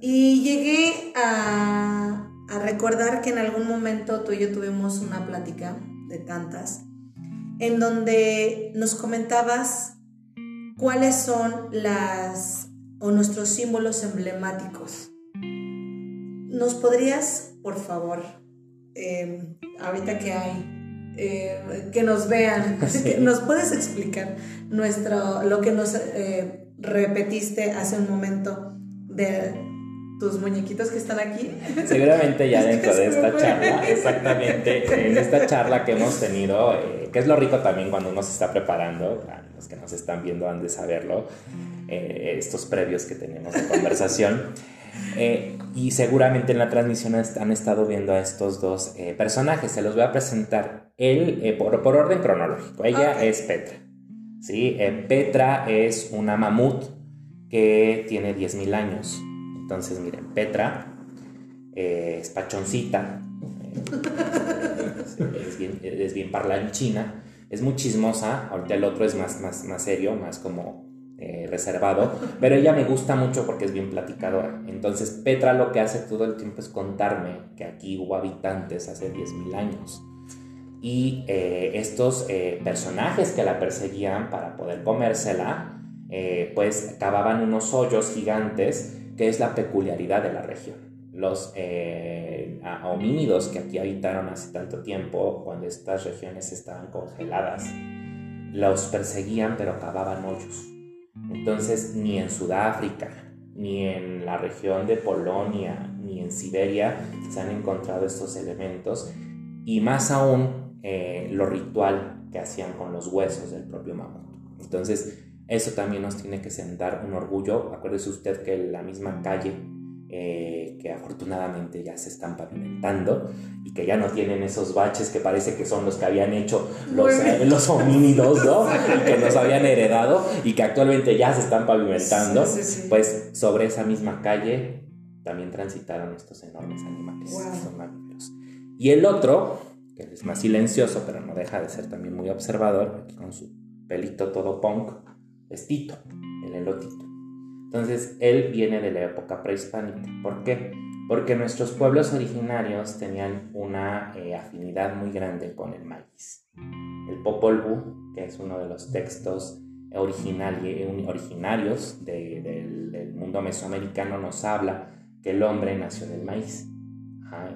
Speaker 3: Y llegué a, a recordar que en algún momento tú y yo tuvimos una plática de tantas, en donde nos comentabas cuáles son las o nuestros símbolos emblemáticos. ¿Nos podrías, por favor, em, ahorita que hay, eh, que nos vean, ¿nos puedes explicar nuestro, lo que nos eh, repetiste hace un momento de tus muñequitos que están aquí?
Speaker 6: Seguramente ya dentro de esta charla, exactamente, en esta charla que hemos tenido, eh, que es lo rico también cuando uno se está preparando, los que nos están viendo han de saberlo, estos previos que tenemos de conversación. Eh, y seguramente en la transmisión han estado viendo a estos dos eh, personajes. Se los voy a presentar él eh, por, orden cronológico. Ella es Petra. ¿sí? Petra es una mamut que tiene 10.000 años. Entonces, miren, Petra es pachoncita. es, bien, es bien parlanchina. Es muy chismosa. Ahorita el otro es más, más, más serio, más como eh, reservado, pero ella me gusta mucho porque es bien platicadora. Entonces Petra lo que hace todo el tiempo es contarme que aquí hubo habitantes hace 10.000 años. Y eh, estos eh, personajes que la perseguían para poder comérsela, pues cavaban unos hoyos gigantes, que es la peculiaridad de la región. Los homínidos que aquí habitaron hace tanto tiempo, cuando estas regiones estaban congeladas, los perseguían pero cavaban hoyos entonces, ni en Sudáfrica, ni en la región de Polonia, ni en Siberia se han encontrado estos elementos, y más aún eh, lo ritual que hacían con los huesos del propio mamut. Entonces, eso también nos tiene que sentar un orgullo. Acuérdese usted que la misma calle eh, que afortunadamente ya se están pavimentando y que ya no tienen esos baches que parece que son los que habían hecho los, eh, los homínidos, ¿no? que nos habían heredado y que actualmente ya se están pavimentando, pues sobre esa misma calle también transitaron estos enormes animales, Y el otro, que es más silencioso, pero no deja de ser también muy observador, con su pelito todo punk, es Tito, el elotito. Entonces, él viene de la época prehispánica. ¿Por qué? Porque nuestros pueblos originarios tenían una eh, afinidad muy grande con el maíz. El Popol Vuh, que es uno de los textos originarios del, mundo mesoamericano, nos habla que el hombre nació del maíz.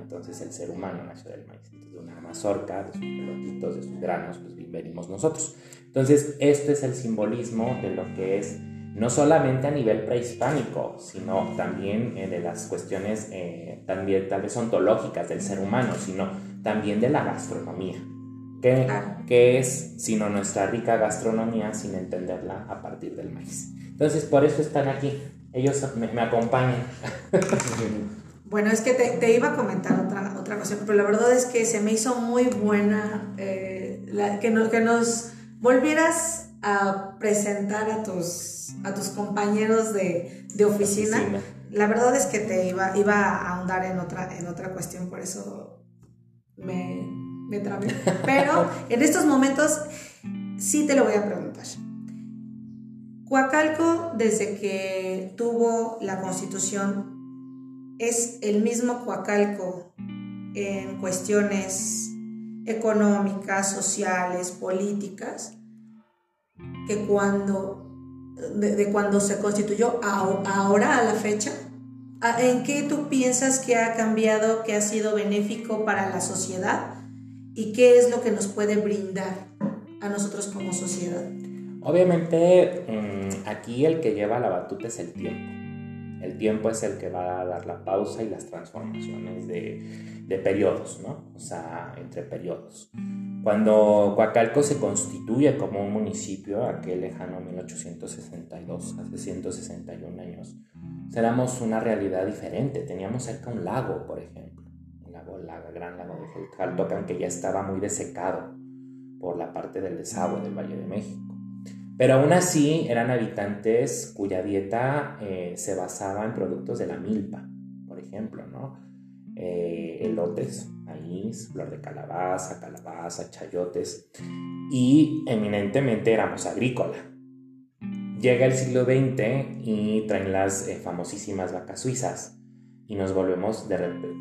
Speaker 6: entonces el ser humano nació del maíz. De una mazorca, de sus pelotitos, de sus granos, pues venimos nosotros. Entonces, este es el simbolismo de lo que es no solamente a nivel prehispánico, sino también eh, de las cuestiones eh, también tal vez ontológicas del ser humano, sino también de la gastronomía. ¿Qué, ¿Qué, es sino nuestra rica gastronomía sin entenderla a partir del maíz? Entonces, por eso están aquí. Ellos me, me acompañan.
Speaker 3: Bueno, es que te, iba a comentar otra, otra cosa, pero la verdad es que se me hizo muy buena eh, que, que nos volvieras a presentar a tus, a tus compañeros de, oficina. La verdad es que te iba, iba a ahondar en otra, en otra cuestión, por eso me, me trabé. Pero en estos momentos sí te lo voy a preguntar. Coacalco, desde que tuvo la constitución, es el mismo Coacalco en cuestiones económicas, sociales, políticas, que cuando, de, cuando se constituyó ahora a la fecha, ¿En qué tú piensas que ha cambiado, que ha sido benéfico para la sociedad? ¿Y qué es lo que nos puede brindar a nosotros como sociedad?
Speaker 6: Obviamente, mm, aquí el que lleva la batuta es el tiempo. El tiempo es el que va a dar la pausa y las transformaciones de, de periodos, ¿no? O sea, entre periodos. Cuando Coacalco se constituye como un municipio, aquel lejano 1862, hace 161 años, éramos una realidad diferente. Teníamos cerca un lago, por ejemplo, un lago, el gran lago de Jaltocan, que ya estaba muy desecado por la parte del desagüe del Valle de México. Pero aún así eran habitantes cuya dieta eh, se basaba en productos de la milpa, por ejemplo, ¿no? Eh, elotes, maíz, flor de calabaza, calabaza, chayotes, y eminentemente éramos agrícola. Llega el siglo XX y traen las eh, famosísimas vacas suizas y nos volvemos de,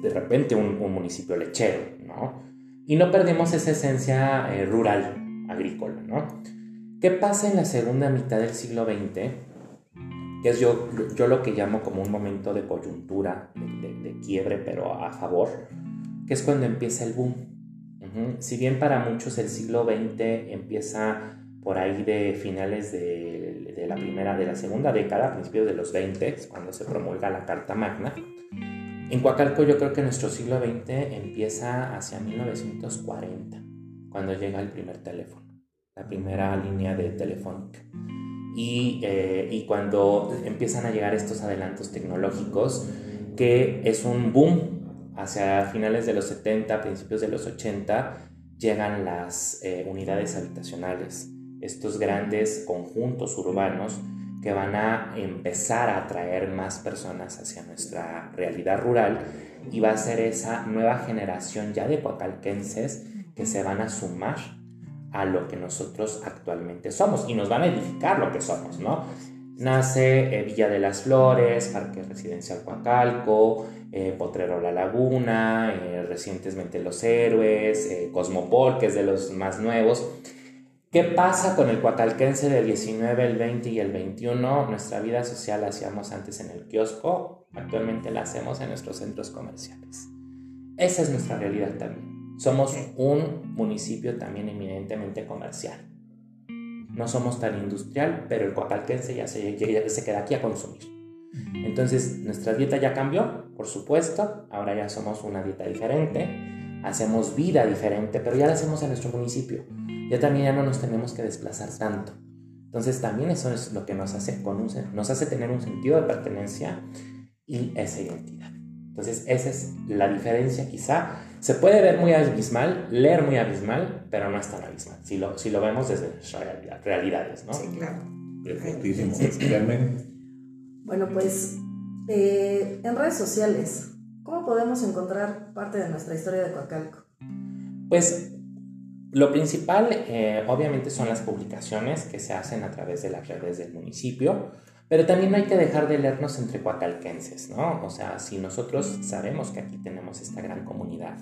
Speaker 6: repente un, municipio lechero, ¿no? Y no perdemos esa esencia rural, agrícola, ¿no? ¿Qué pasa en la segunda mitad del siglo XX? Que es yo, yo lo que llamo como un momento de coyuntura, de, quiebre, pero a favor, que es cuando empieza el boom. Si bien para muchos el siglo XX empieza por ahí de finales de, de, la primera, de la segunda década, principios de los 20, cuando se promulga la Carta Magna. En Coacalco yo creo que nuestro siglo XX empieza hacia 1940, cuando llega el primer teléfono la primera línea de telefónica. Y, eh, y, cuando empiezan a llegar estos adelantos tecnológicos, que es un boom hacia finales de los 70, principios de los 80, llegan las eh, unidades habitacionales, estos grandes conjuntos urbanos que van a empezar a atraer más personas hacia nuestra realidad rural y va a ser esa nueva generación ya de coacalquenses que se van a sumar a lo que nosotros actualmente somos y nos van a edificar lo que somos, ¿no? Nace eh, Villa de las Flores, Parque Residencial Coacalco, eh, Potrero La Laguna, eh, recientemente Los Héroes, Cosmopol, que es de los más nuevos. ¿Qué pasa con el coacalquense del 19, el 20 y el 21? Nuestra vida social la hacíamos antes en el kiosco, actualmente la hacemos en nuestros centros comerciales. Esa es nuestra realidad también. Somos un municipio también eminentemente comercial. No somos tan industrial, pero el coacalquense ya se, ya se queda aquí a consumir. Entonces, nuestra dieta ya cambió, por supuesto. Ahora ya somos una dieta diferente. Hacemos vida diferente, pero ya la hacemos en nuestro municipio. Ya también ya no nos tenemos que desplazar tanto. Entonces, también eso es lo que nos hace, nos hace tener un sentido de pertenencia y esa identidad. Entonces, esa es la diferencia quizá se puede ver muy abismal, leer muy abismal, pero no es tan abismal, si lo, si lo vemos desde realidad, realidades, ¿no?
Speaker 3: Sí, claro.
Speaker 1: Perfectísimo, realmente.
Speaker 2: Bueno, pues eh, en redes sociales, ¿cómo podemos encontrar parte de nuestra historia de Coacalco?
Speaker 6: Pues lo principal, eh, obviamente, son las publicaciones que se hacen a través de las redes del municipio. Pero también hay que dejar de leernos entre coacalquenses, ¿no? O sea, si nosotros sabemos que aquí tenemos esta gran comunidad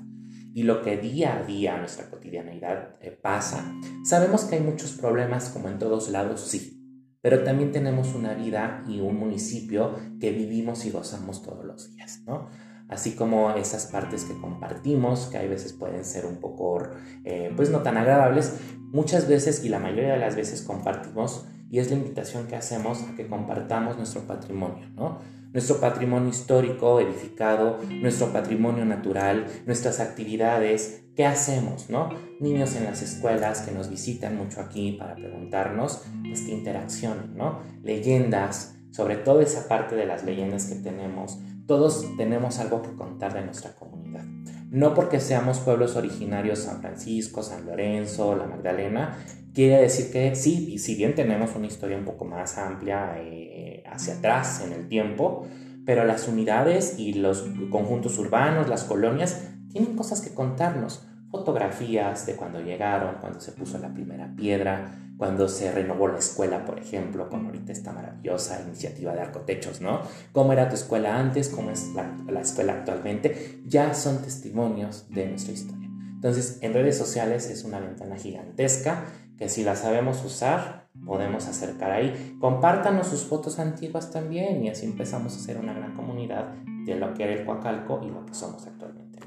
Speaker 6: y lo que día a día nuestra cotidianeidad eh, pasa, sabemos que hay muchos problemas como en todos lados, sí, pero también tenemos una vida y un municipio que vivimos y gozamos todos los días, ¿no? Así como esas partes que compartimos, que hay veces pueden ser un poco, eh, pues no tan agradables, muchas veces y la mayoría de las veces compartimos y es la invitación que hacemos a que compartamos nuestro patrimonio, ¿no? Nuestro patrimonio histórico, edificado, nuestro patrimonio natural, nuestras actividades, ¿qué hacemos, no? Niños en las escuelas que nos visitan mucho aquí para preguntarnos, pues qué interacción, ¿no? Leyendas, sobre todo esa parte de las leyendas que tenemos, todos tenemos algo que contar de nuestra comunidad. No porque seamos pueblos originarios San Francisco, San Lorenzo, la Magdalena, Quiere decir que sí, si bien tenemos una historia un poco más amplia eh, hacia atrás en el tiempo, pero las unidades y los conjuntos urbanos, las colonias, tienen cosas que contarnos. Fotografías de cuando llegaron, cuando se puso la primera piedra, cuando se renovó la escuela, por ejemplo, con ahorita esta maravillosa iniciativa de arcotechos, ¿no? ¿Cómo era tu escuela antes? ¿Cómo es la, la escuela actualmente? Ya son testimonios de nuestra historia. Entonces, en redes sociales es una ventana gigantesca que si la sabemos usar, podemos acercar ahí. Compártanos sus fotos antiguas también y así empezamos a hacer una gran comunidad de lo que era el Coacalco y lo que somos actualmente.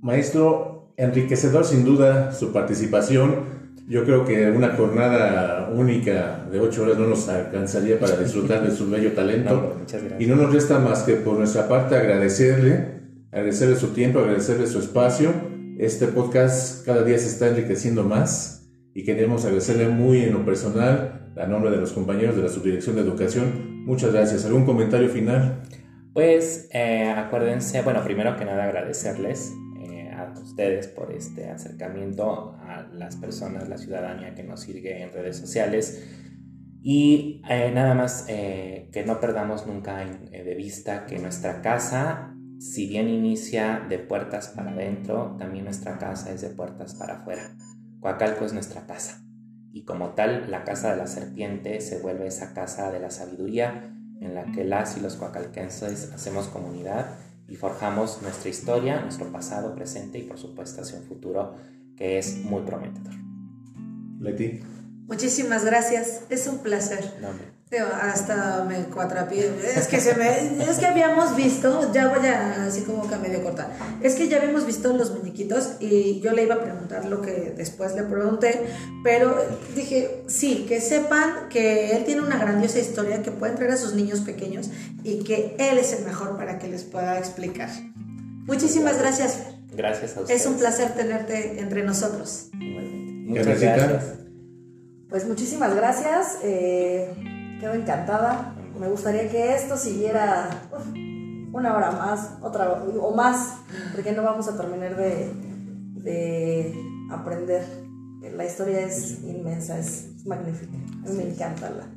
Speaker 1: Maestro, enriquecedor sin duda su participación. Yo creo que una jornada única de ocho horas no nos alcanzaría para disfrutar de su bello talento. y no nos resta más que por nuestra parte agradecerle, agradecerle su tiempo, agradecerle su espacio. Este podcast cada día se está enriqueciendo más y queremos agradecerle muy en lo personal, a nombre de los compañeros de la Subdirección de Educación. Muchas gracias. ¿Algún comentario final?
Speaker 6: Pues eh, acuérdense, bueno, primero que nada agradecerles ustedes por este acercamiento a las personas, la ciudadanía que nos sigue en redes sociales. Y eh, nada más eh, que no perdamos nunca eh, de vista que nuestra casa, si bien inicia de puertas para adentro, también nuestra casa es de puertas para afuera. Coacalco es nuestra casa. Y como tal, la casa de la serpiente se vuelve esa casa de la sabiduría en la que las y los coacalquenses hacemos comunidad y forjamos nuestra historia, nuestro pasado, presente y por supuesto hacia un futuro que es muy prometedor.
Speaker 1: Leti.
Speaker 3: Muchísimas gracias, es un placer hasta me cuatrapié. Es que se me, es que habíamos visto, ya voy a así como que medio cortar. Es que ya habíamos visto los muñequitos y yo le iba a preguntar lo que después le pregunté, pero dije, sí, que sepan que él tiene una grandiosa historia que puede traer a sus niños pequeños y que él es el mejor para que les pueda explicar. Muchísimas gracias.
Speaker 6: Gracias a usted.
Speaker 3: Es un placer tenerte entre nosotros.
Speaker 1: Muchas gracias.
Speaker 2: Pues muchísimas gracias. Eh, Quedo encantada. Me gustaría que esto siguiera una hora más, otra o más, porque no vamos a terminar de, de aprender. La historia es inmensa, es magnífica. A mí me encanta la,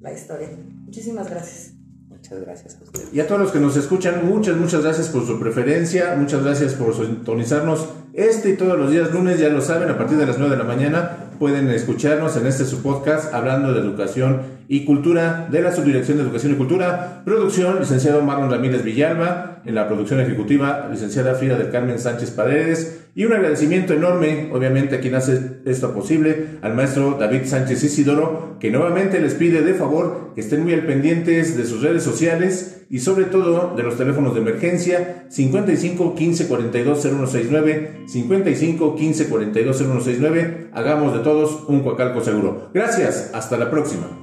Speaker 2: la historia. Muchísimas gracias.
Speaker 6: Muchas gracias a ustedes.
Speaker 1: Y a todos los que nos escuchan, muchas, muchas gracias por su preferencia, muchas gracias por sintonizarnos este y todos los días lunes, ya lo saben, a partir de las 9 de la mañana pueden escucharnos en este su podcast hablando de educación y Cultura de la Subdirección de Educación y Cultura. Producción, licenciado Marlon Ramírez Villalba. En la producción ejecutiva, licenciada Frida del Carmen Sánchez Paredes. Y un agradecimiento enorme, obviamente, a quien hace esto posible, al maestro David Sánchez Isidoro, que nuevamente les pide de favor que estén muy al pendientes de sus redes sociales y sobre todo de los teléfonos de emergencia 55 15 42 0169, 55 15 42 0169. Hagamos de todos un Coacalco seguro. Gracias, hasta la próxima.